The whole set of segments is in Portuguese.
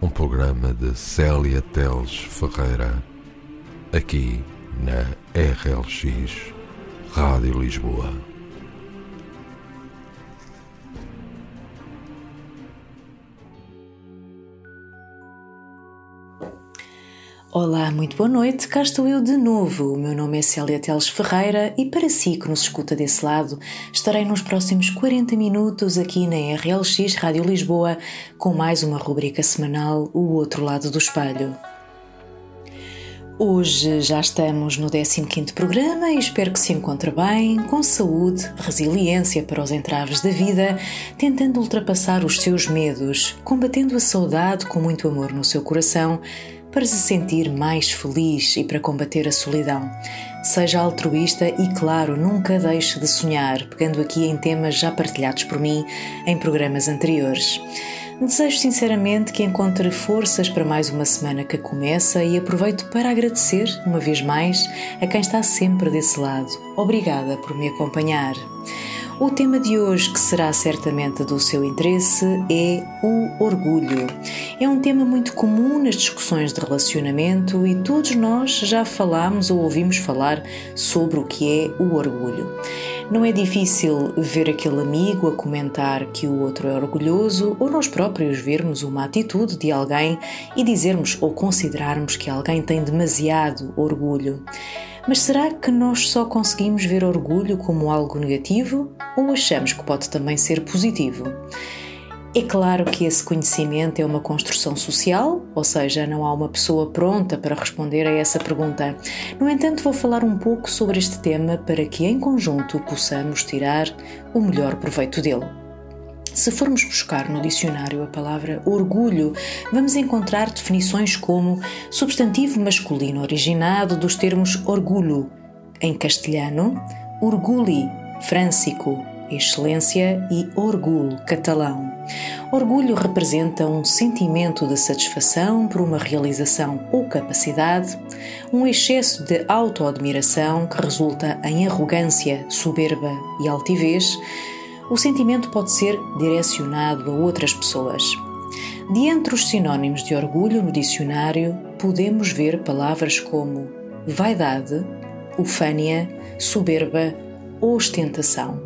um programa de Célia Teles Ferreira, aqui na RLX Rádio Lisboa. Olá, muito boa noite, cá estou eu de novo. O meu nome é Célia Teles Ferreira e para si que nos escuta desse lado, estarei nos próximos 40 minutos aqui na RLX Rádio Lisboa com mais uma rubrica semanal O Outro Lado do Espelho. Hoje já estamos no 15º programa e espero que se encontre bem, com saúde, resiliência para os entraves da vida, tentando ultrapassar os seus medos, combatendo a saudade com muito amor no seu coração para se sentir mais feliz e para combater a solidão. Seja altruísta e, claro, nunca deixe de sonhar, pegando aqui em temas já partilhados por mim em programas anteriores. Desejo sinceramente que encontre forças para mais uma semana que começa e aproveito para agradecer, uma vez mais, a quem está sempre desse lado. Obrigada por me acompanhar. O tema de hoje, que será certamente do seu interesse, é o orgulho. É um tema muito comum nas discussões de relacionamento e todos nós já falamos ou ouvimos falar sobre o que é o orgulho. Não é difícil ver aquele amigo a comentar que o outro é orgulhoso ou nós próprios vermos uma atitude de alguém e dizermos ou considerarmos que alguém tem demasiado orgulho. Mas será que nós só conseguimos ver orgulho como algo negativo ou achamos que pode também ser positivo? É claro que esse conhecimento é uma construção social, ou seja, não há uma pessoa pronta para responder a essa pergunta. No entanto, vou falar um pouco sobre este tema para que, em conjunto, possamos tirar o melhor proveito dele. Se formos buscar no dicionário a palavra orgulho, vamos encontrar definições como substantivo masculino originado dos termos orgulho, em castelhano, orgulli, frâncico, excelência e orgulho, catalão. Orgulho representa um sentimento de satisfação por uma realização ou capacidade, um excesso de autoadmiração que resulta em arrogância, soberba e altivez o sentimento pode ser direcionado a outras pessoas. De entre os sinônimos de orgulho no dicionário, podemos ver palavras como vaidade, ufânia, soberba, ostentação.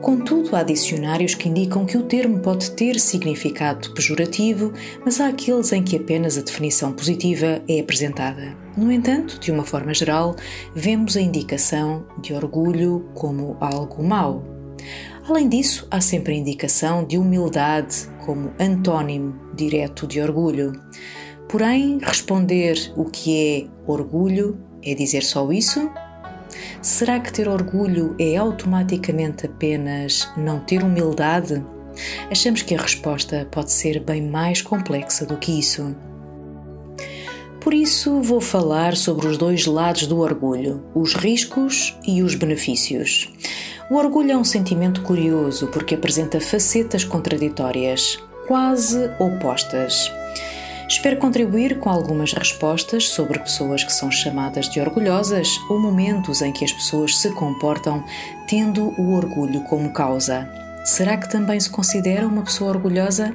Contudo, há dicionários que indicam que o termo pode ter significado pejorativo, mas há aqueles em que apenas a definição positiva é apresentada. No entanto, de uma forma geral, vemos a indicação de orgulho como algo mau. Além disso, há sempre a indicação de humildade como antônimo direto de orgulho. Porém, responder o que é orgulho é dizer só isso? Será que ter orgulho é automaticamente apenas não ter humildade? Achamos que a resposta pode ser bem mais complexa do que isso. Por isso, vou falar sobre os dois lados do orgulho, os riscos e os benefícios. O orgulho é um sentimento curioso porque apresenta facetas contraditórias, quase opostas. Espero contribuir com algumas respostas sobre pessoas que são chamadas de orgulhosas ou momentos em que as pessoas se comportam tendo o orgulho como causa. Será que também se considera uma pessoa orgulhosa?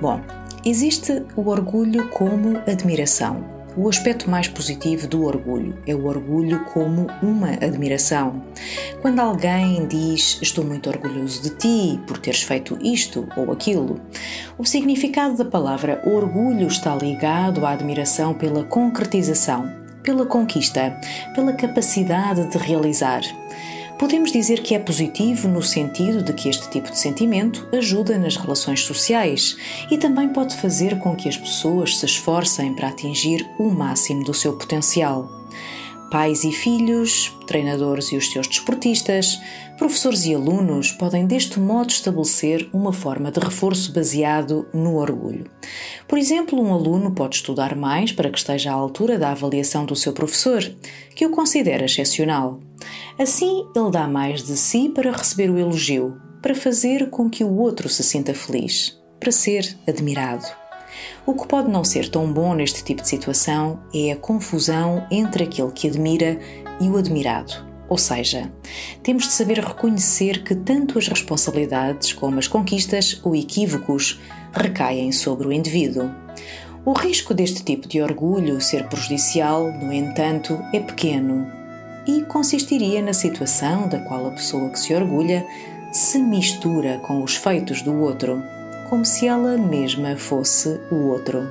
Bom, existe o orgulho como admiração o aspecto mais positivo do orgulho é o orgulho como uma admiração. Quando alguém diz estou muito orgulhoso de ti por teres feito isto ou aquilo, o significado da palavra orgulho está ligado à admiração pela concretização, pela conquista, pela capacidade de realizar. Podemos dizer que é positivo no sentido de que este tipo de sentimento ajuda nas relações sociais e também pode fazer com que as pessoas se esforcem para atingir o máximo do seu potencial. Pais e filhos, treinadores e os seus desportistas, professores e alunos podem deste modo estabelecer uma forma de reforço baseado no orgulho. Por exemplo, um aluno pode estudar mais para que esteja à altura da avaliação do seu professor, que o considera excepcional. Assim, ele dá mais de si para receber o elogio, para fazer com que o outro se sinta feliz, para ser admirado. O que pode não ser tão bom neste tipo de situação é a confusão entre aquele que admira e o admirado. Ou seja, temos de saber reconhecer que tanto as responsabilidades como as conquistas ou equívocos recaem sobre o indivíduo. O risco deste tipo de orgulho ser prejudicial, no entanto, é pequeno e consistiria na situação da qual a pessoa que se orgulha se mistura com os feitos do outro como se ela mesma fosse o outro.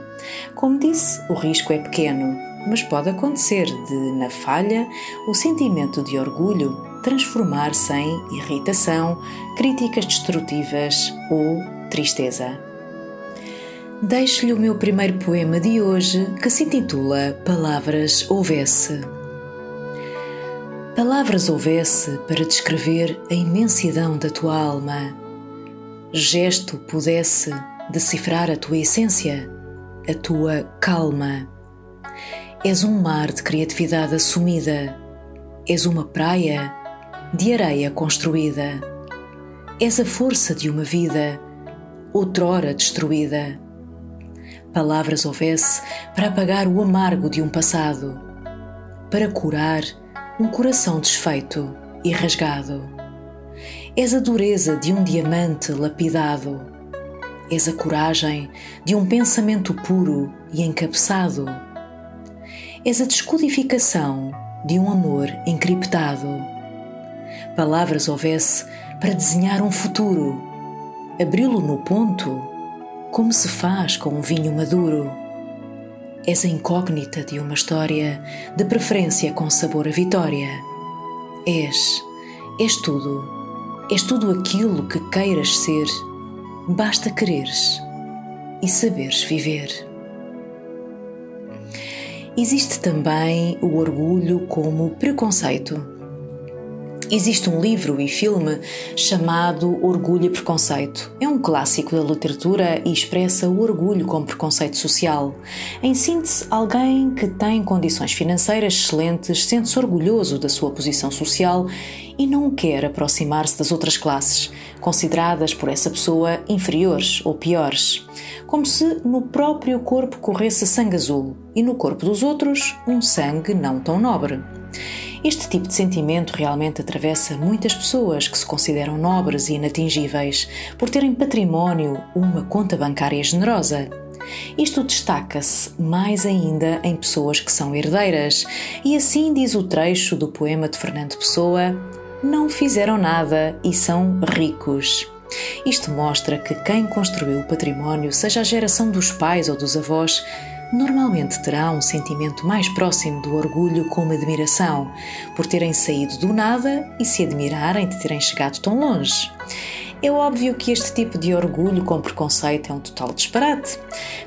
Como disse, o risco é pequeno, mas pode acontecer de, na falha, o sentimento de orgulho transformar-se em irritação, críticas destrutivas ou tristeza. Deixo-lhe o meu primeiro poema de hoje, que se intitula Palavras Houvesse. Palavras houvesse para descrever a imensidão da tua alma gesto pudesse decifrar a tua essência, a tua calma. És um mar de criatividade assumida, és uma praia de areia construída, és a força de uma vida outrora destruída. Palavras houvesse para apagar o amargo de um passado, para curar um coração desfeito e rasgado. És a dureza de um diamante lapidado. És a coragem de um pensamento puro e encabeçado. És a descodificação de um amor encriptado. Palavras houvesse para desenhar um futuro, abri-lo no ponto, como se faz com um vinho maduro. És a incógnita de uma história, de preferência com sabor a vitória. És, és tudo És tudo aquilo que queiras ser, basta quereres e saberes viver. Existe também o orgulho como preconceito. Existe um livro e filme chamado Orgulho e Preconceito. É um clássico da literatura e expressa o orgulho como preconceito social. Em síntese, alguém que tem condições financeiras excelentes sente-se orgulhoso da sua posição social e não quer aproximar-se das outras classes, consideradas por essa pessoa inferiores ou piores. Como se no próprio corpo corresse sangue azul e no corpo dos outros um sangue não tão nobre. Este tipo de sentimento realmente atravessa muitas pessoas que se consideram nobres e inatingíveis por terem património ou uma conta bancária generosa. Isto destaca-se mais ainda em pessoas que são herdeiras, e assim diz o trecho do poema de Fernando Pessoa: Não fizeram nada e são ricos. Isto mostra que quem construiu o património, seja a geração dos pais ou dos avós, normalmente terá um sentimento mais próximo do orgulho como admiração, por terem saído do nada e se admirarem de terem chegado tão longe. É óbvio que este tipo de orgulho com preconceito é um total disparate.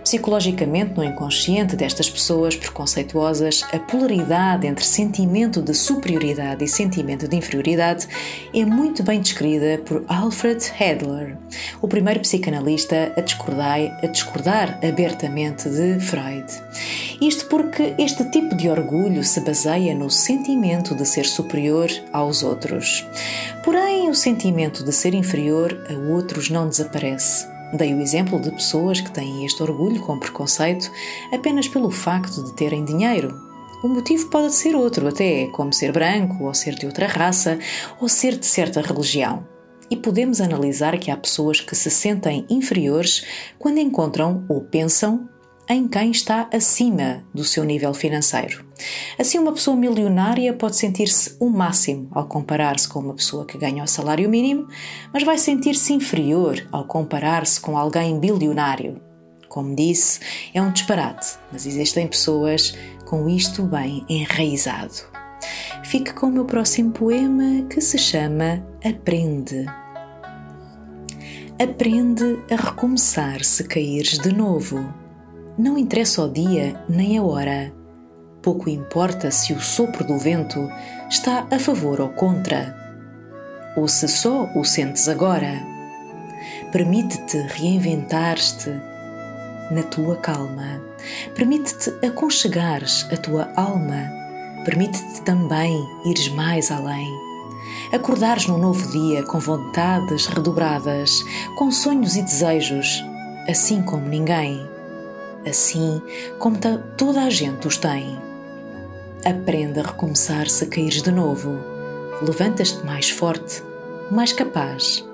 Psicologicamente, no inconsciente destas pessoas preconceituosas, a polaridade entre sentimento de superioridade e sentimento de inferioridade é muito bem descrita por Alfred Adler, o primeiro psicanalista a discordar, a discordar abertamente de Freud. Isto porque este tipo de orgulho se baseia no sentimento de ser superior aos outros. Porém, o sentimento de ser inferior a outros não desaparece. Dei o exemplo de pessoas que têm este orgulho com preconceito apenas pelo facto de terem dinheiro. O motivo pode ser outro, até como ser branco, ou ser de outra raça, ou ser de certa religião. E podemos analisar que há pessoas que se sentem inferiores quando encontram ou pensam em quem está acima do seu nível financeiro. Assim, uma pessoa milionária pode sentir-se o máximo ao comparar-se com uma pessoa que ganha o salário mínimo, mas vai sentir-se inferior ao comparar-se com alguém bilionário. Como disse, é um disparate, mas existem pessoas com isto bem enraizado. Fique com o meu próximo poema que se chama Aprende. Aprende a recomeçar se caíres de novo não interessa o dia nem a hora. Pouco importa se o sopro do vento está a favor ou contra, ou se só o sentes agora. Permite-te reinventar-te na tua calma. Permite-te aconchegares a tua alma. Permite-te também ires mais além. Acordares num novo dia com vontades redobradas, com sonhos e desejos, assim como ninguém, assim como toda a gente os tem. Aprenda a recomeçar se caíres de novo. Levantas-te mais forte, mais capaz.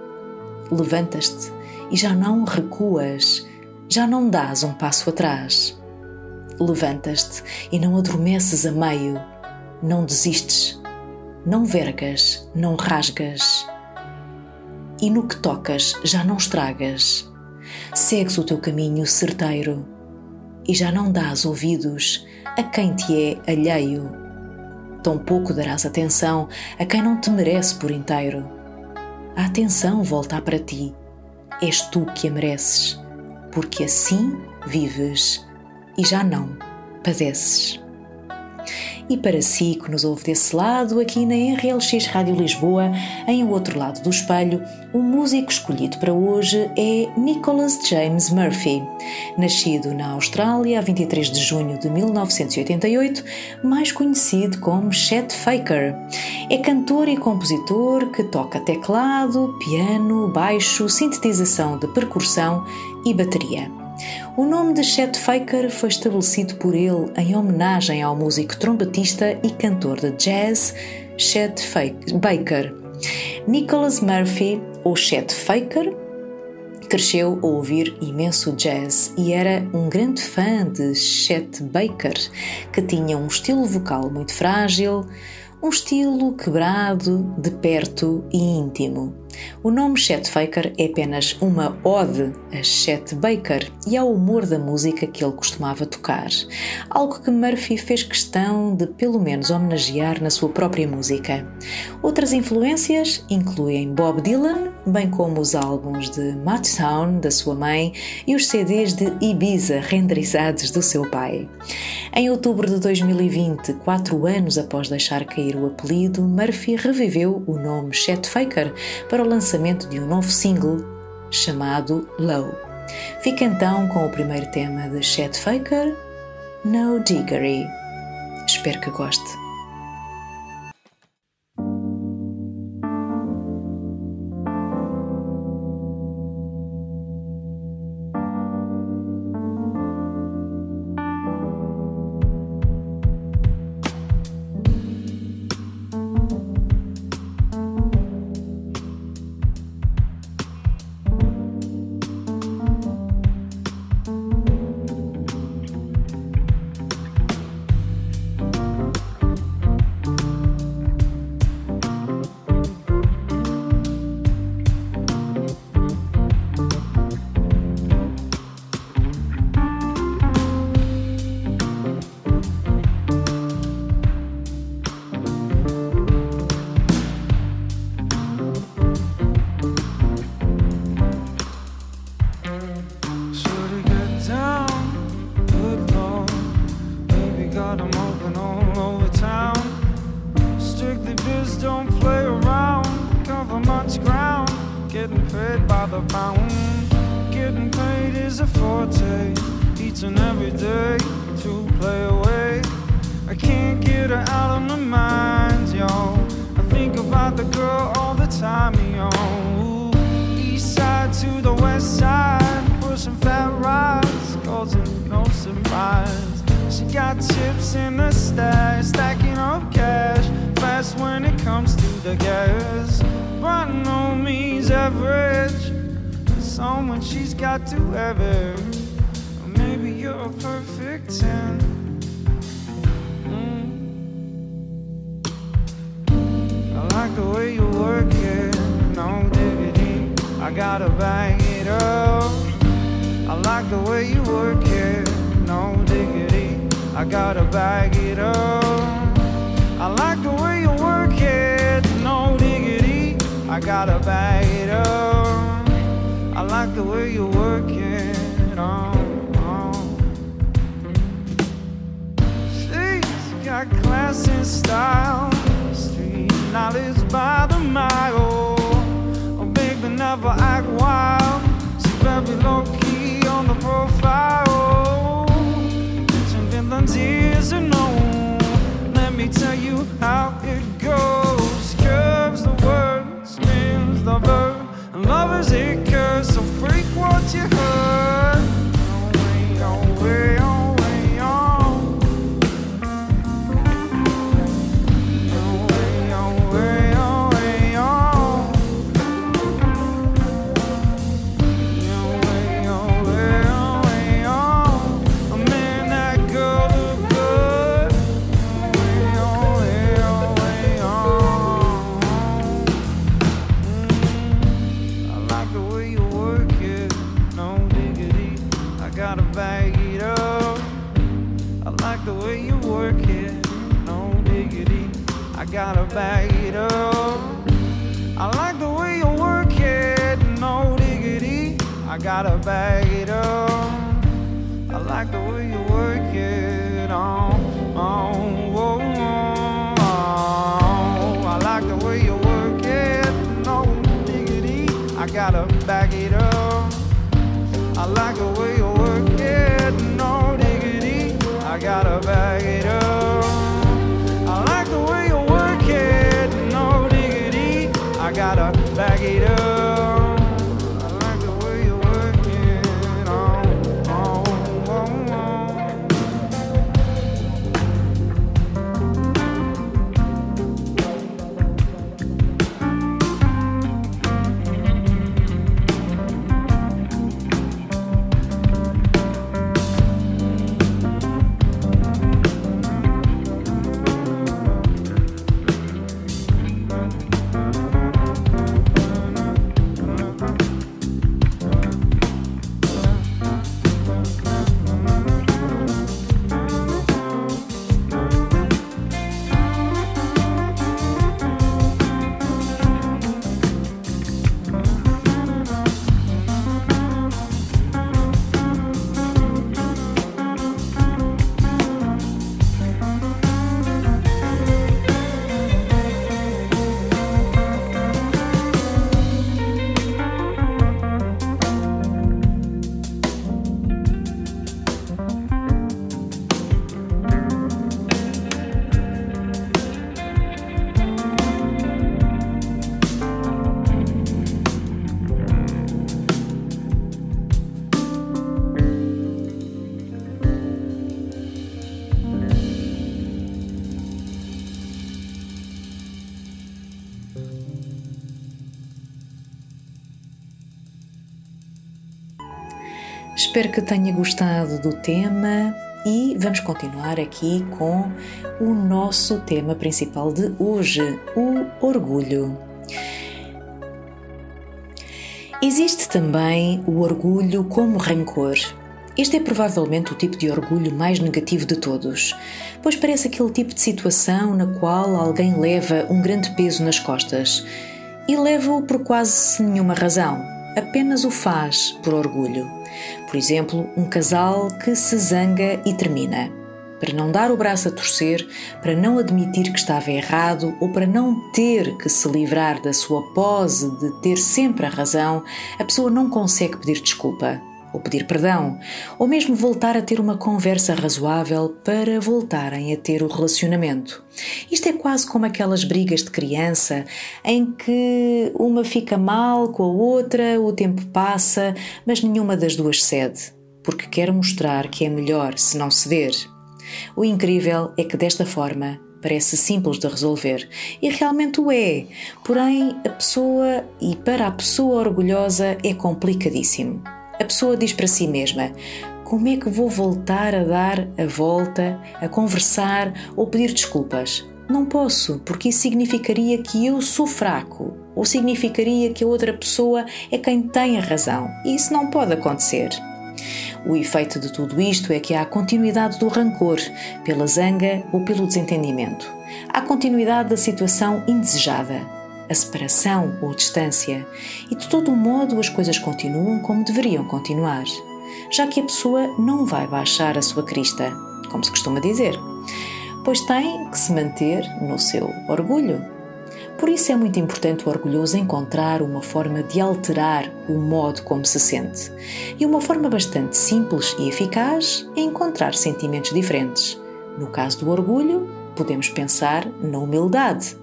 Levantas-te e já não recuas, já não dás um passo atrás. Levantas-te e não adormeces a meio, não desistes, não vergas, não rasgas. E no que tocas já não estragas. Segues o teu caminho certeiro e já não dás ouvidos a quem te é alheio. Tampouco darás atenção a quem não te merece por inteiro. A atenção volta para ti. És tu que a mereces, porque assim vives e já não padeces. E para si que nos ouve desse lado, aqui na RLX Rádio Lisboa, em O Outro Lado do Espelho, o músico escolhido para hoje é Nicholas James Murphy. Nascido na Austrália a 23 de junho de 1988, mais conhecido como Chet Faker. É cantor e compositor que toca teclado, piano, baixo, sintetização de percussão e bateria. O nome de Chet Faker foi estabelecido por ele em homenagem ao músico trompetista e cantor de jazz Chet Baker. Nicholas Murphy, ou Chet Faker, cresceu a ouvir imenso jazz e era um grande fã de Chet Baker, que tinha um estilo vocal muito frágil, um estilo quebrado, de perto e íntimo. O nome Chet Faker é apenas uma ode a Chet Baker e ao humor da música que ele costumava tocar, algo que Murphy fez questão de pelo menos homenagear na sua própria música. Outras influências incluem Bob Dylan, bem como os álbuns de Motown da sua mãe e os CDs de Ibiza renderizados do seu pai. Em outubro de 2020, quatro anos após deixar cair o apelido, Murphy reviveu o nome Chet Faker para o lançamento de um novo single chamado Low. Fica então com o primeiro tema de Chet Faker, No Diggery. Espero que goste. and no surprise. She got chips in the stash, stacking up cash. Fast when it comes to the gas. By no means average. Someone she's got to ever. Maybe you're a perfect 10. Mm. I like the way you work it, no diggity. I gotta bang it up. I like the way you work it, no diggity. I gotta bag it up. I like the way you work it, no diggity. I gotta bag it up. I like the way you work it, oh, oh. She's got class and style, street knowledge by the mile. Oh, baby, never act wild. She's very low key profile. Some villains ears. Let me tell you how it goes. Curves the spins the. And lovers it curse, so freak what you heard. Oh, way, oh, way, Gotta bag it up. I like the way you work it, no diggity. I gotta bag it up. I like the way you work it, oh, oh, oh, oh. I like the way you work it, no diggity. I gotta back it up. I like the way you Espero que tenha gostado do tema e vamos continuar aqui com o nosso tema principal de hoje, o orgulho. Existe também o orgulho como rancor. Este é provavelmente o tipo de orgulho mais negativo de todos, pois parece aquele tipo de situação na qual alguém leva um grande peso nas costas e leva-o por quase nenhuma razão, apenas o faz por orgulho. Por exemplo, um casal que se zanga e termina. Para não dar o braço a torcer, para não admitir que estava errado ou para não ter que se livrar da sua pose de ter sempre a razão, a pessoa não consegue pedir desculpa ou pedir perdão, ou mesmo voltar a ter uma conversa razoável para voltarem a ter o relacionamento. Isto é quase como aquelas brigas de criança em que uma fica mal com a outra, o tempo passa, mas nenhuma das duas cede, porque quer mostrar que é melhor se não ceder. O incrível é que desta forma parece simples de resolver e realmente o é, porém a pessoa e para a pessoa orgulhosa é complicadíssimo. A pessoa diz para si mesma: como é que vou voltar a dar a volta, a conversar ou pedir desculpas? Não posso, porque isso significaria que eu sou fraco, ou significaria que a outra pessoa é quem tem a razão, e isso não pode acontecer. O efeito de tudo isto é que há continuidade do rancor, pela zanga ou pelo desentendimento. Há continuidade da situação indesejada, a separação ou a distância, e de todo modo as coisas continuam como deveriam continuar, já que a pessoa não vai baixar a sua crista, como se costuma dizer. pois tem que se manter no seu orgulho. Por isso é muito importante o orgulhoso encontrar uma forma de alterar o modo como se sente. E uma forma bastante simples e eficaz é encontrar sentimentos diferentes. No caso do orgulho, podemos pensar na humildade,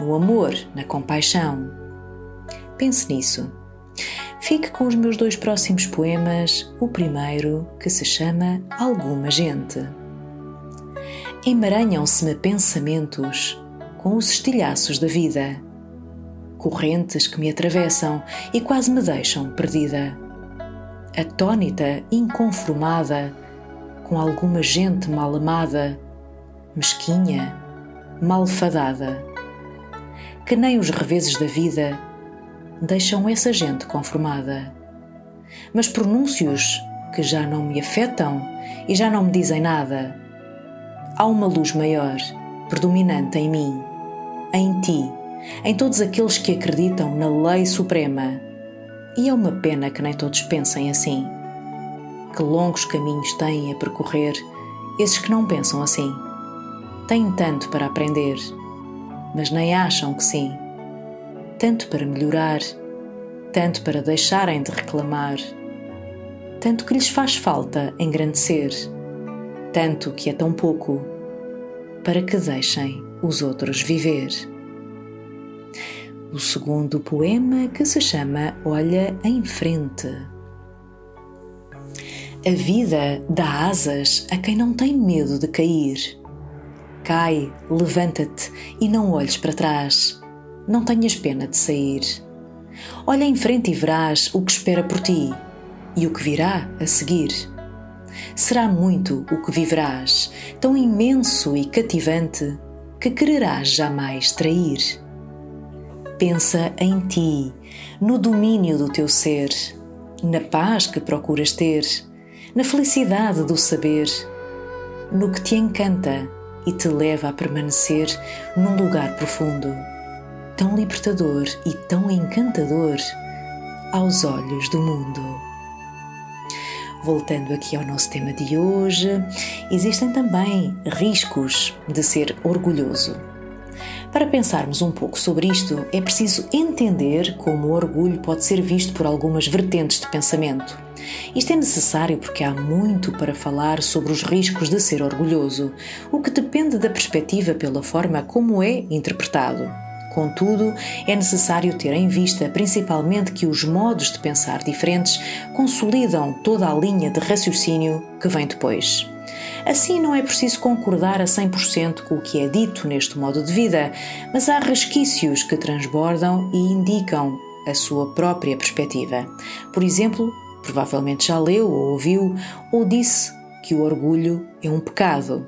no amor, na compaixão. Pense nisso. Fique com os meus dois próximos poemas, o primeiro, que se chama Alguma Gente. Emaranham-se-me pensamentos com os estilhaços da vida, correntes que me atravessam e quase me deixam perdida. Atônita, inconformada, com alguma gente mal amada, mesquinha, malfadada, que nem os reveses da vida deixam essa gente conformada. Mas pronúncios que já não me afetam e já não me dizem nada. Há uma luz maior, predominante em mim, em ti, em todos aqueles que acreditam na lei suprema. E é uma pena que nem todos pensem assim. Que longos caminhos têm a percorrer esses que não pensam assim. Têm tanto para aprender, mas nem acham que sim tanto para melhorar, tanto para deixarem de reclamar, tanto que lhes faz falta engrandecer, tanto que é tão pouco, para que deixem os outros viver. O segundo poema que se chama Olha em Frente. A vida dá asas a quem não tem medo de cair. Cai, levanta-te e não olhes para trás não tenhas pena de sair. Olha em frente e verás o que espera por ti e o que virá a seguir. Será muito o que viverás, tão imenso e cativante, que quererás jamais trair. Pensa em ti, no domínio do teu ser, na paz que procuras ter, na felicidade do saber, no que te encanta e te leva a permanecer num lugar profundo tão libertador e tão encantador aos olhos do mundo. Voltando aqui ao nosso tema de hoje, existem também riscos de ser orgulhoso. Para pensarmos um pouco sobre isto, é preciso entender como o orgulho pode ser visto por algumas vertentes de pensamento. Isto é necessário porque há muito para falar sobre os riscos de ser orgulhoso, o que depende da perspectiva pela forma como é interpretado. Contudo, é necessário ter em vista principalmente que os modos de pensar diferentes consolidam toda a linha de raciocínio que vem depois. Assim, não é preciso concordar a 100% com o que é dito neste modo de vida, mas há resquícios que transbordam e indicam a sua própria perspectiva. Por exemplo, provavelmente já leu ou ouviu ou disse que o orgulho é um pecado.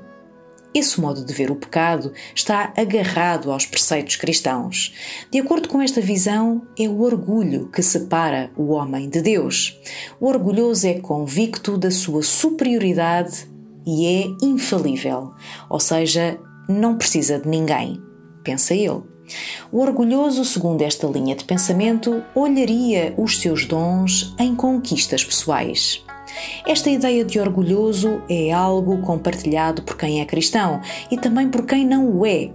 Esse modo de ver o pecado está agarrado aos preceitos cristãos. De acordo com esta visão, é o orgulho que separa o homem de Deus. O orgulhoso é convicto da sua superioridade e é infalível, ou seja, não precisa de ninguém, pensa ele. O orgulhoso, segundo esta linha de pensamento, olharia os seus dons em conquistas pessoais. Esta ideia de orgulhoso é algo compartilhado por quem é cristão e também por quem não o é.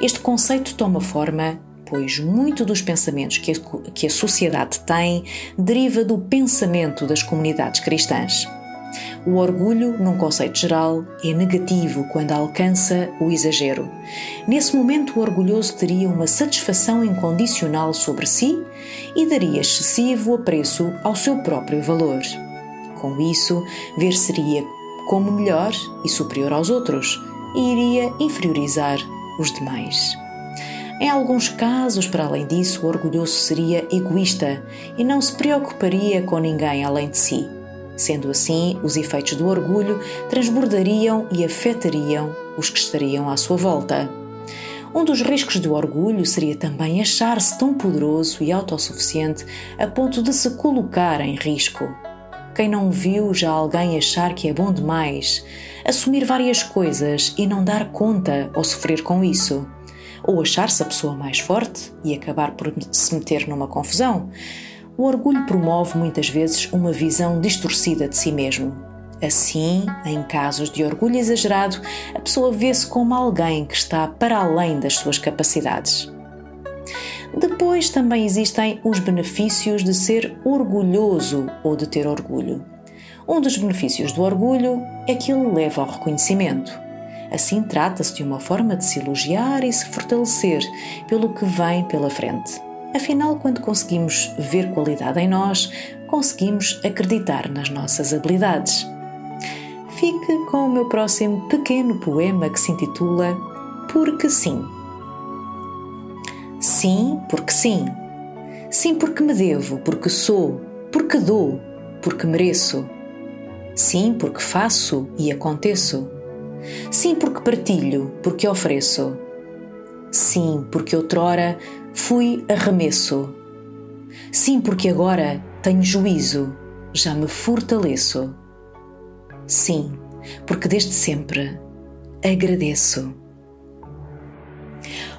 Este conceito toma forma pois muito dos pensamentos que a, sociedade tem deriva do pensamento das comunidades cristãs. O orgulho, num conceito geral, é negativo quando alcança o exagero. Nesse momento, o orgulhoso teria uma satisfação incondicional sobre si e daria excessivo apreço ao seu próprio valor com isso, ver-seria como melhor e superior aos outros e iria inferiorizar os demais. Em alguns casos, para além disso, o orgulhoso seria egoísta e não se preocuparia com ninguém além de si. Sendo assim, os efeitos do orgulho transbordariam e afetariam os que estariam à sua volta. Um dos riscos do orgulho seria também achar-se tão poderoso e autossuficiente a ponto de se colocar em risco. Quem não viu já alguém achar que é bom demais, assumir várias coisas e não dar conta ou sofrer com isso? Ou achar-se a pessoa mais forte e acabar por se meter numa confusão? O orgulho promove muitas vezes uma visão distorcida de si mesmo. Assim, em casos de orgulho exagerado, a pessoa vê-se como alguém que está para além das suas capacidades. Depois também existem os benefícios de ser orgulhoso ou de ter orgulho. Um dos benefícios do orgulho é que ele leva ao reconhecimento. Assim, trata-se de uma forma de se elogiar e se fortalecer pelo que vem pela frente. Afinal, quando conseguimos ver qualidade em nós, conseguimos acreditar nas nossas habilidades. Fique com o meu próximo pequeno poema que se intitula Porque Sim. Sim, porque sim. Sim, porque me devo, porque sou, porque dou, porque mereço. Sim, porque faço e aconteço. Sim, porque partilho, porque ofereço. Sim, porque outrora fui arremesso. Sim, porque agora tenho juízo, já me fortaleço. Sim, porque desde sempre agradeço.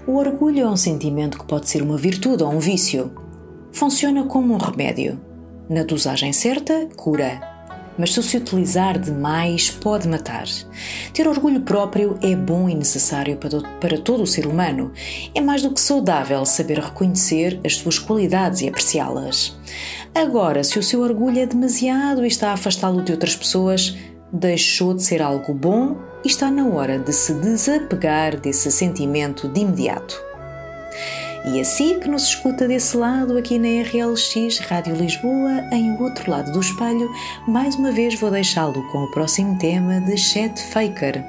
O orgulho é um sentimento que pode ser uma virtude ou um vício. Funciona como um remédio. Na dosagem certa, cura mas se se utilizar demais pode matar. Ter orgulho próprio é bom e necessário para, para todo o ser humano. É mais do que saudável saber reconhecer as suas qualidades e apreciá-las. Agora, se o seu orgulho é demasiado e está a afastá-lo de outras pessoas, deixou de ser algo bom e está na hora de se desapegar desse sentimento de imediato. E assim que nos escuta desse lado, aqui na RLX Rádio Lisboa, em O Outro Lado do Espelho, mais uma vez vou deixá-lo com o próximo tema de Chet Faker.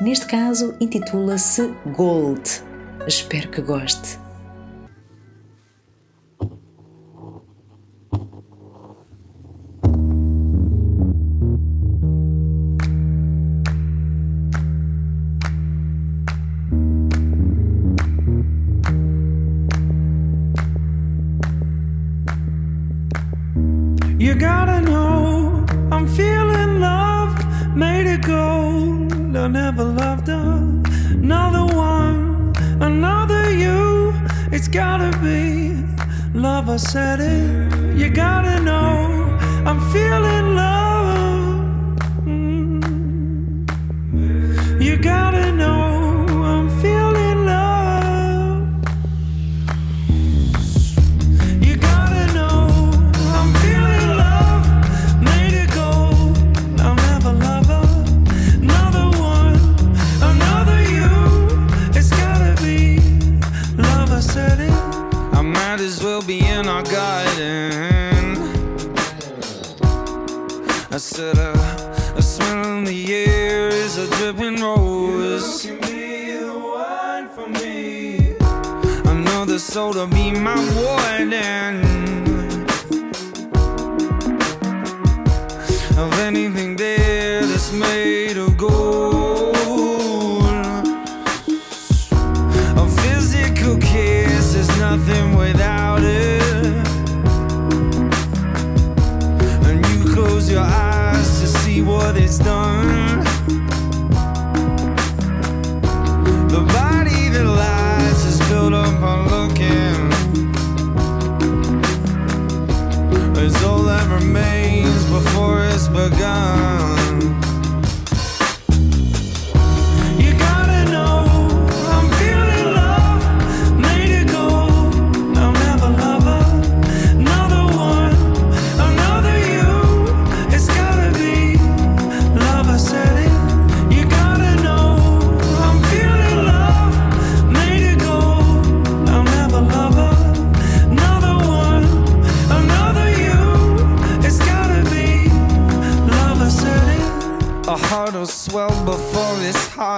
Neste caso, intitula-se Gold. Espero que goste. Gotta be love. I said it. You gotta know I'm feeling love. Mm. You gotta I said uh, a smell in the air is a dripping rose. You can be the one for me. Another soul to be my warden of anything there that's made of gold. It's done. The body that lies is built up on looking. All that remains before it's begun.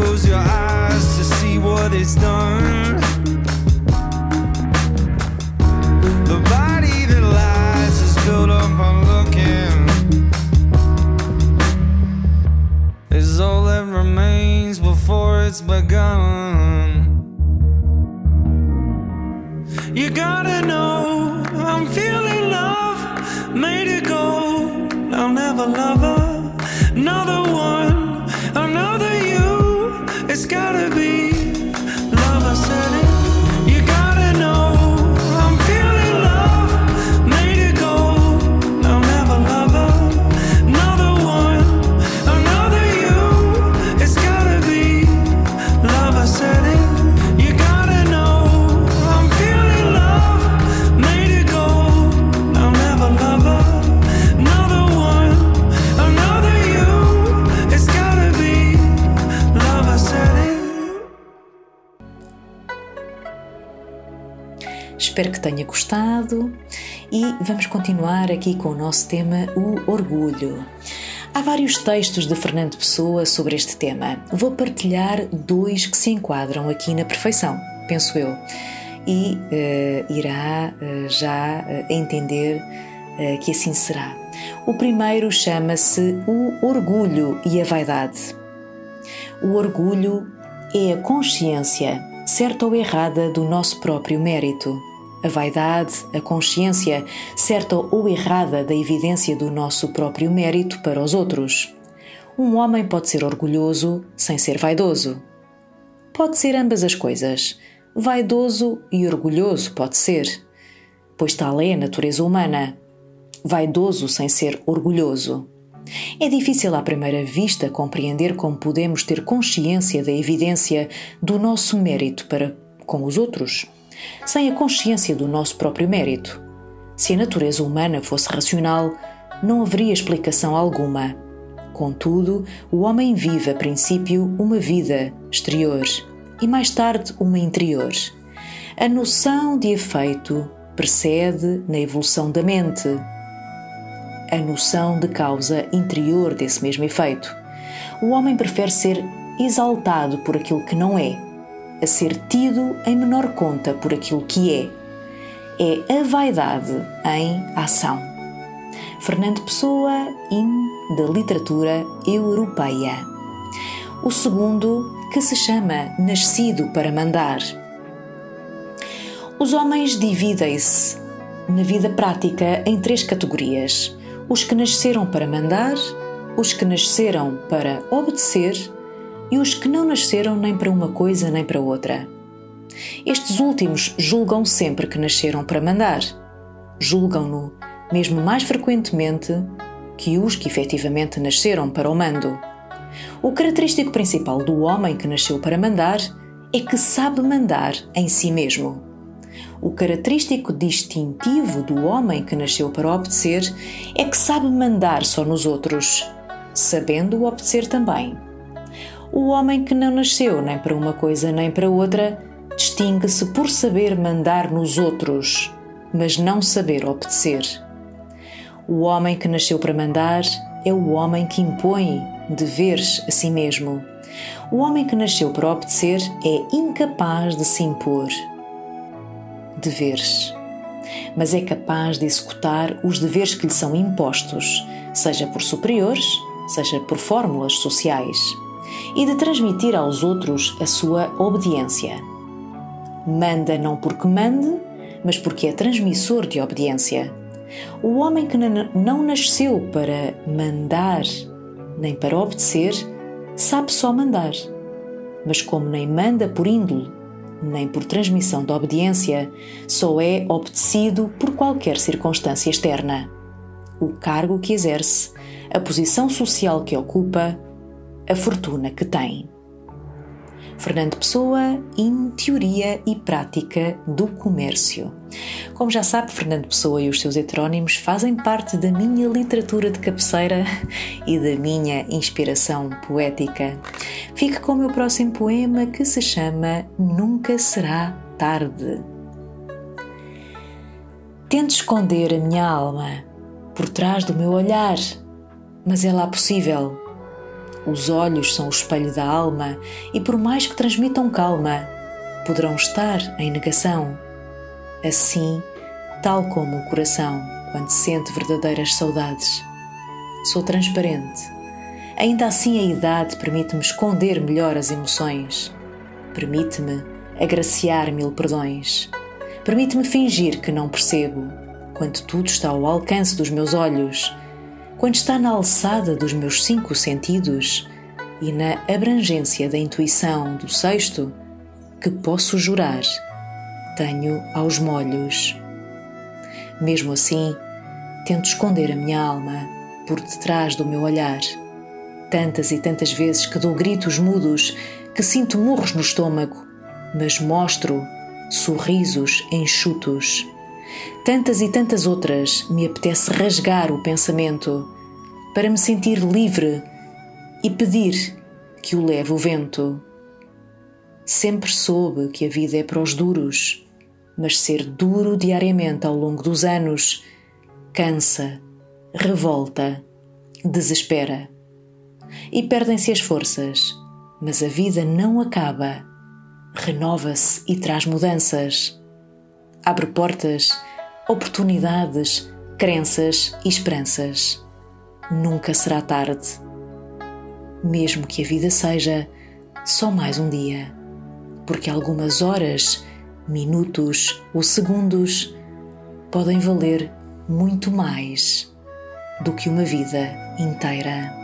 close your eyes to see what it's done. The body that lies is built up on looking, is all that remains before it's begun. Espero que tenha gostado e vamos continuar aqui com o nosso tema, o orgulho. Há vários textos de Fernando Pessoa sobre este tema. Vou partilhar dois que se enquadram aqui na perfeição, penso eu, e eh, irá eh, já eh, entender que assim será. O primeiro chama-se O Orgulho e a Vaidade. O orgulho é a consciência, certa ou errada, do nosso próprio mérito. A vaidade, a consciência, certa ou errada, da evidência do nosso próprio mérito para os outros. Um homem pode ser orgulhoso sem ser vaidoso. Pode ser ambas as coisas. Vaidoso e orgulhoso pode ser, pois tal é a natureza humana. Vaidoso sem ser orgulhoso. É difícil à primeira vista compreender como podemos ter consciência da evidência do nosso mérito para com os outros, sem a consciência do nosso próprio mérito. Se a natureza humana fosse racional, não haveria explicação alguma. Contudo, o homem vive a princípio uma vida exterior e mais tarde uma interior. A noção de efeito precede na evolução da mente, a noção de causa interior desse mesmo efeito. O homem prefere ser exaltado por aquilo que não é, a ser tido em menor conta por aquilo que é. É a vaidade em ação. Fernando Pessoa, in da literatura europeia. O segundo, que se chama Nascido para Mandar. Os homens dividem-se na vida prática em três categorias: os que nasceram para mandar, os que nasceram para obedecer e os que não nasceram nem para uma coisa nem para outra. Estes últimos julgam sempre que nasceram para mandar. Julgam-no, mesmo mais frequentemente, que os que efetivamente nasceram para o mando. O característico principal do homem que nasceu para mandar é que sabe mandar em si mesmo. O característico distintivo do homem que nasceu para obedecer é que sabe mandar só nos outros, sabendo obedecer também. O homem que não nasceu nem para uma coisa nem para outra distingue-se por saber mandar nos outros, mas não saber obedecer. O homem que nasceu para mandar é o homem que impõe deveres a si mesmo. O homem que nasceu para obedecer é incapaz de se impor deveres, mas é capaz de executar os deveres que lhe são impostos, seja por superiores, seja por fórmulas sociais, e de transmitir aos outros a sua obediência. Manda não porque mande, mas porque é transmissor de obediência. O homem que não nasceu para mandar nem para obedecer, sabe só mandar. Mas como nem manda por índole, nem por transmissão da obediência, só é obedecido por qualquer circunstância externa. O cargo que exerce, a posição social que ocupa, a fortuna que tem. Fernando Pessoa, em Teoria e Prática do Comércio. Como já sabe, Fernando Pessoa e os seus heterónimos fazem parte da minha literatura de cabeceira e da minha inspiração poética. Fique com o meu próximo poema que se chama Nunca Será Tarde. Tento esconder a minha alma por trás do meu olhar, mas é lá possível. Os olhos são o espelho da alma e, por mais que transmitam calma, poderão estar em negação. Assim, tal como o coração quando sente verdadeiras saudades. Sou transparente. Ainda assim, a idade permite-me esconder melhor as emoções. Permite-me agraciar mil perdões. Permite-me fingir que não percebo, quando tudo está ao alcance dos meus olhos, quando está na alçada dos meus cinco sentidos e na abrangência da intuição do sexto, que posso jurar tenho aos molhos. Mesmo assim, tento esconder a minha alma por detrás do meu olhar. Tantas e tantas vezes que dou gritos mudos, que sinto murros no estômago, mas mostro sorrisos enxutos. Tantas e tantas outras me apetece rasgar o pensamento para me sentir livre e pedir que o leve o vento. Sempre soube que a vida é para os duros, mas ser duro diariamente ao longo dos anos cansa, revolta, desespera. E perdem-se as forças, mas a vida não acaba. Renova-se e traz mudanças. Abre portas, oportunidades, crenças e esperanças. Nunca será tarde. Mesmo que a vida seja só mais um dia, porque algumas horas, minutos ou segundos podem valer muito mais do que uma vida inteira.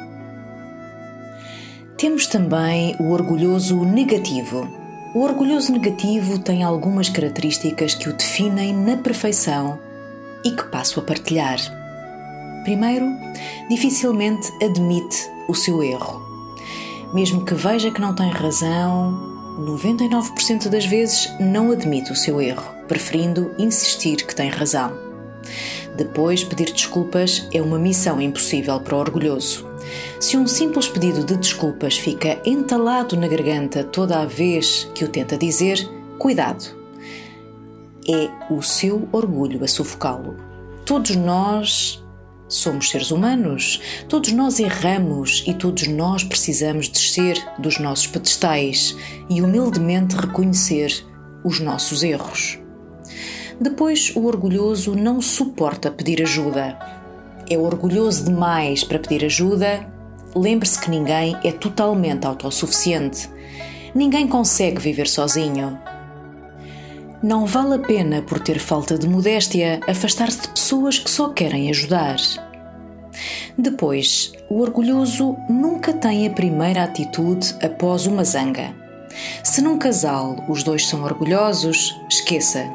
Temos também o orgulhoso negativo. O orgulhoso negativo tem algumas características que o definem na perfeição e que passo a partilhar. Primeiro, dificilmente admite o seu erro. Mesmo que veja que não tem razão, 99% das vezes não admite o seu erro, preferindo insistir que tem razão. Depois, pedir desculpas é uma missão impossível para o orgulhoso. Se um simples pedido de desculpas fica entalado na garganta toda a vez que o tenta dizer, cuidado! É o seu orgulho a sufocá-lo. Todos nós somos seres humanos, todos nós erramos e todos nós precisamos descer dos nossos pedestais e humildemente reconhecer os nossos erros. Depois, o orgulhoso não suporta pedir ajuda. É orgulhoso demais para pedir ajuda. Lembre-se que ninguém é totalmente autossuficiente. Ninguém consegue viver sozinho. Não vale a pena, por ter falta de modéstia, afastar-se de pessoas que só querem ajudar. Depois, o orgulhoso nunca tem a primeira atitude após uma zanga. Se num casal os dois são orgulhosos, esqueça,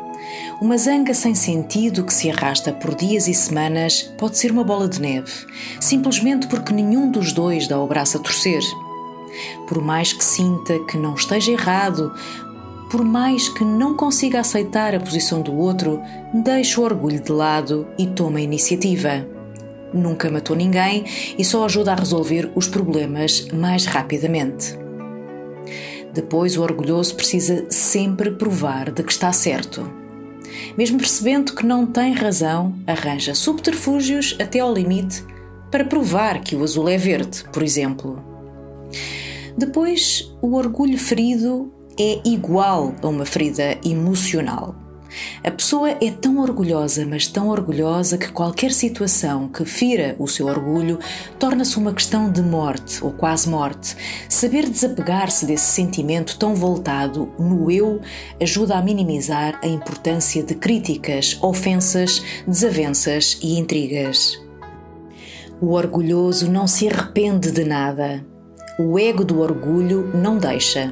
uma zanga sem sentido que se arrasta por dias e semanas pode ser uma bola de neve, simplesmente porque nenhum dos dois dá o braço a torcer. Por mais que sinta que não esteja errado, por mais que não consiga aceitar a posição do outro, deixe o orgulho de lado e toma a iniciativa. Nunca matou ninguém e só ajuda a resolver os problemas mais rapidamente. Depois, o orgulhoso precisa sempre provar de que está certo. Mesmo percebendo que não tem razão, arranja subterfúgios até ao limite para provar que o azul é verde, por exemplo. Depois, o orgulho ferido é igual a uma ferida emocional. A pessoa é tão orgulhosa, mas tão orgulhosa que qualquer situação que fira o seu orgulho torna-se uma questão de morte ou quase morte. Saber desapegar-se desse sentimento tão voltado no eu ajuda a minimizar a importância de críticas, ofensas, desavenças e intrigas. O orgulhoso não se arrepende de nada. O ego do orgulho não deixa.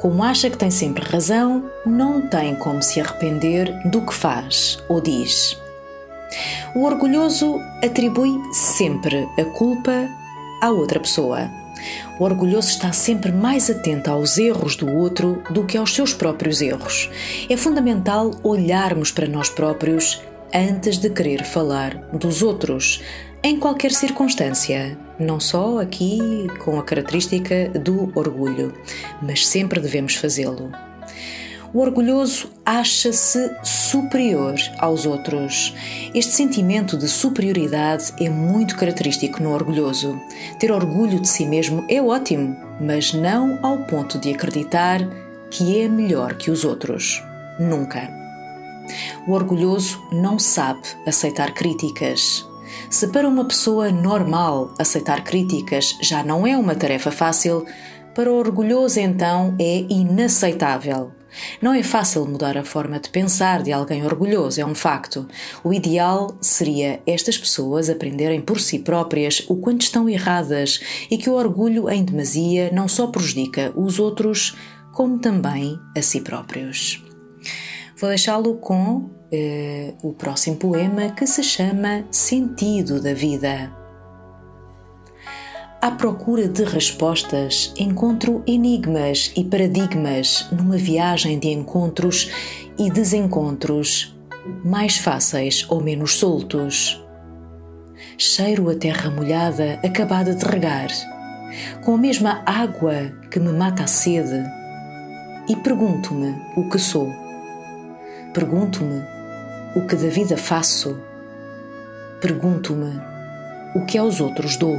Como acha que tem sempre razão, não tem como se arrepender do que faz ou diz. O orgulhoso atribui sempre a culpa à outra pessoa. O orgulhoso está sempre mais atento aos erros do outro do que aos seus próprios erros. É fundamental olharmos para nós próprios antes de querer falar dos outros, em qualquer circunstância, não só aqui com a característica do orgulho, mas sempre devemos fazê-lo. O orgulhoso acha-se superior aos outros. Este sentimento de superioridade é muito característico no orgulhoso. Ter orgulho de si mesmo é ótimo, mas não ao ponto de acreditar que é melhor que os outros. Nunca. O orgulhoso não sabe aceitar críticas, se para uma pessoa normal aceitar críticas já não é uma tarefa fácil, Para o orgulhoso, então, é inaceitável. Não é fácil mudar a forma de pensar de alguém orgulhoso, é um facto. O ideal seria estas pessoas aprenderem por si próprias o quanto estão erradas e que o orgulho em demasia não só prejudica os outros, como também a si próprios. Vou deixá-lo com eh, o próximo poema que se chama Sentido da Vida. À procura de respostas, encontro enigmas e paradigmas numa viagem de encontros e desencontros, mais fáceis ou menos soltos. Cheiro a terra molhada acabada de regar, com a mesma água que me mata a sede, e pergunto-me o que sou. Pergunto-me o que da vida faço. Pergunto-me o que aos outros dou.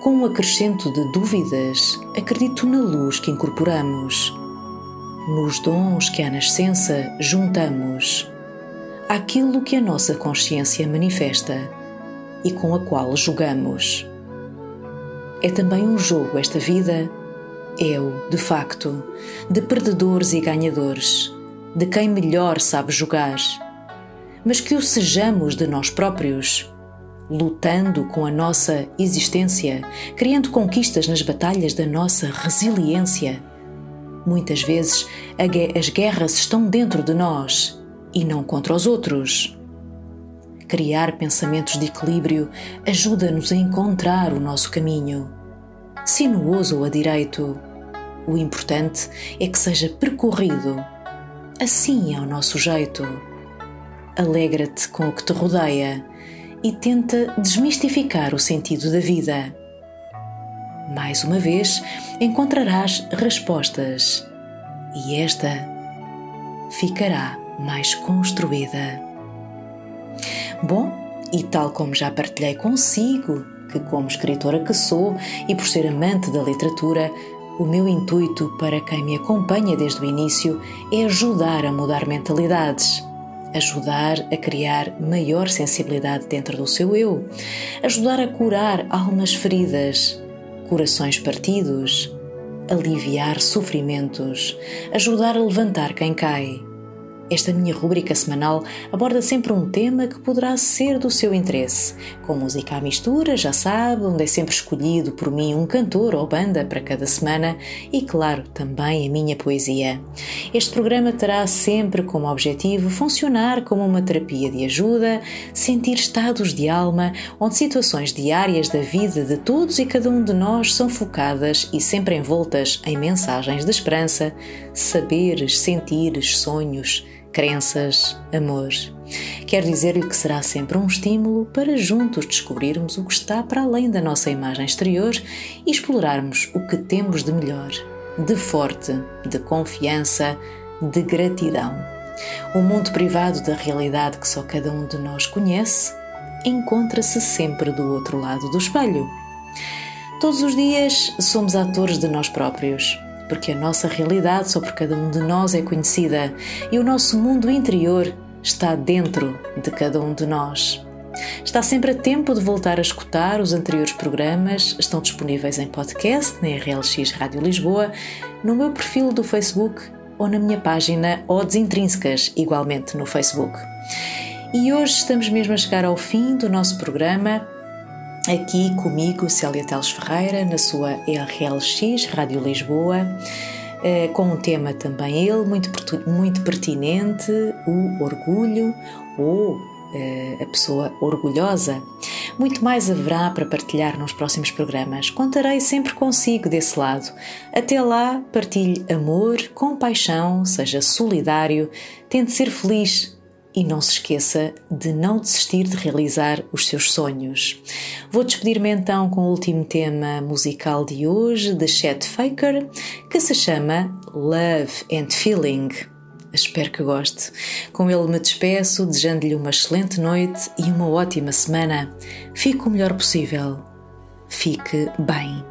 Com um acrescento de dúvidas, acredito na luz que incorporamos, nos dons que à nascença juntamos, àquilo que a nossa consciência manifesta e com a qual julgamos. É também um jogo esta vida, eu, de facto, de perdedores e ganhadores, de quem melhor sabe jogar, mas que o sejamos de nós próprios lutando com a nossa existência, criando conquistas nas batalhas da nossa resiliência. Muitas vezes as guerras estão dentro de nós e não contra os outros. Criar pensamentos de equilíbrio ajuda-nos a encontrar o nosso caminho. Sinuoso ou a direito, o importante é que seja percorrido. Assim é o nosso jeito. Alegra-te com o que te rodeia e tenta desmistificar o sentido da vida. Mais uma vez, encontrarás respostas e esta ficará mais construída. Bom, e tal como já partilhei consigo, que como escritora que sou e por ser amante da literatura, o meu intuito para quem me acompanha desde o início é ajudar a mudar mentalidades ajudar a criar maior sensibilidade dentro do seu eu, ajudar a curar almas feridas, corações partidos, aliviar sofrimentos, ajudar a levantar quem cai esta minha rúbrica semanal aborda sempre um tema que poderá ser do seu interesse. Com música à mistura, já sabe, onde é sempre escolhido por mim um cantor ou banda para cada semana e, claro, também a minha poesia. Este programa terá sempre como objetivo funcionar como uma terapia de ajuda, sentir estados de alma, onde situações diárias da vida de todos e cada um de nós são focadas e sempre envoltas em mensagens de esperança, saberes, sentires, sonhos crenças, amor. Quero dizer-lhe que será sempre um estímulo para juntos descobrirmos o que está para além da nossa imagem exterior e explorarmos o que temos de melhor, de forte, de confiança, de gratidão. O mundo privado da realidade que só cada um de nós conhece encontra-se sempre do outro lado do espelho. Todos os dias somos atores de nós próprios porque a nossa realidade por cada um de nós é conhecida e o nosso mundo interior está dentro de cada um de nós. Está sempre a tempo de voltar a escutar os anteriores programas, estão disponíveis em podcast na RLX Rádio Lisboa, no meu perfil do Facebook ou na minha página Odds Intrínsecas, igualmente no Facebook. E hoje estamos mesmo a chegar ao fim do nosso programa aqui comigo, Célia Teles Ferreira, na sua RLX, Rádio Lisboa, eh, com um tema também ele muito, muito pertinente, o orgulho ou eh, a pessoa orgulhosa. Muito mais haverá para partilhar nos próximos programas. Contarei sempre consigo desse lado. Até lá, partilhe amor, compaixão, seja solidário, tente ser feliz e não se esqueça de não desistir de realizar os seus sonhos. Vou despedir-me então com o último tema musical de hoje, de Chet Faker, que se chama Love and Feeling. Espero que goste. Com ele me despeço, desejando-lhe uma excelente noite e uma ótima semana. Fique o melhor possível. Fique bem.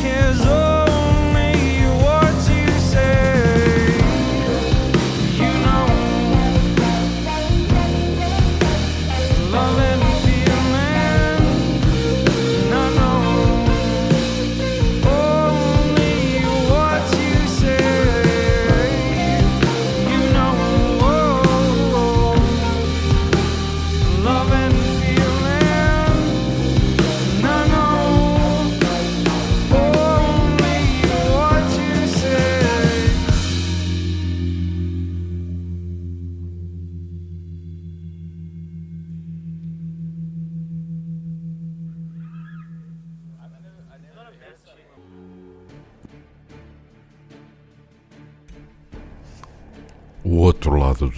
cares.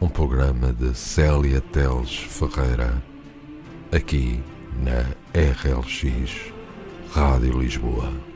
um programa de Célia Teles Ferreira, aqui na RLX Rádio Lisboa.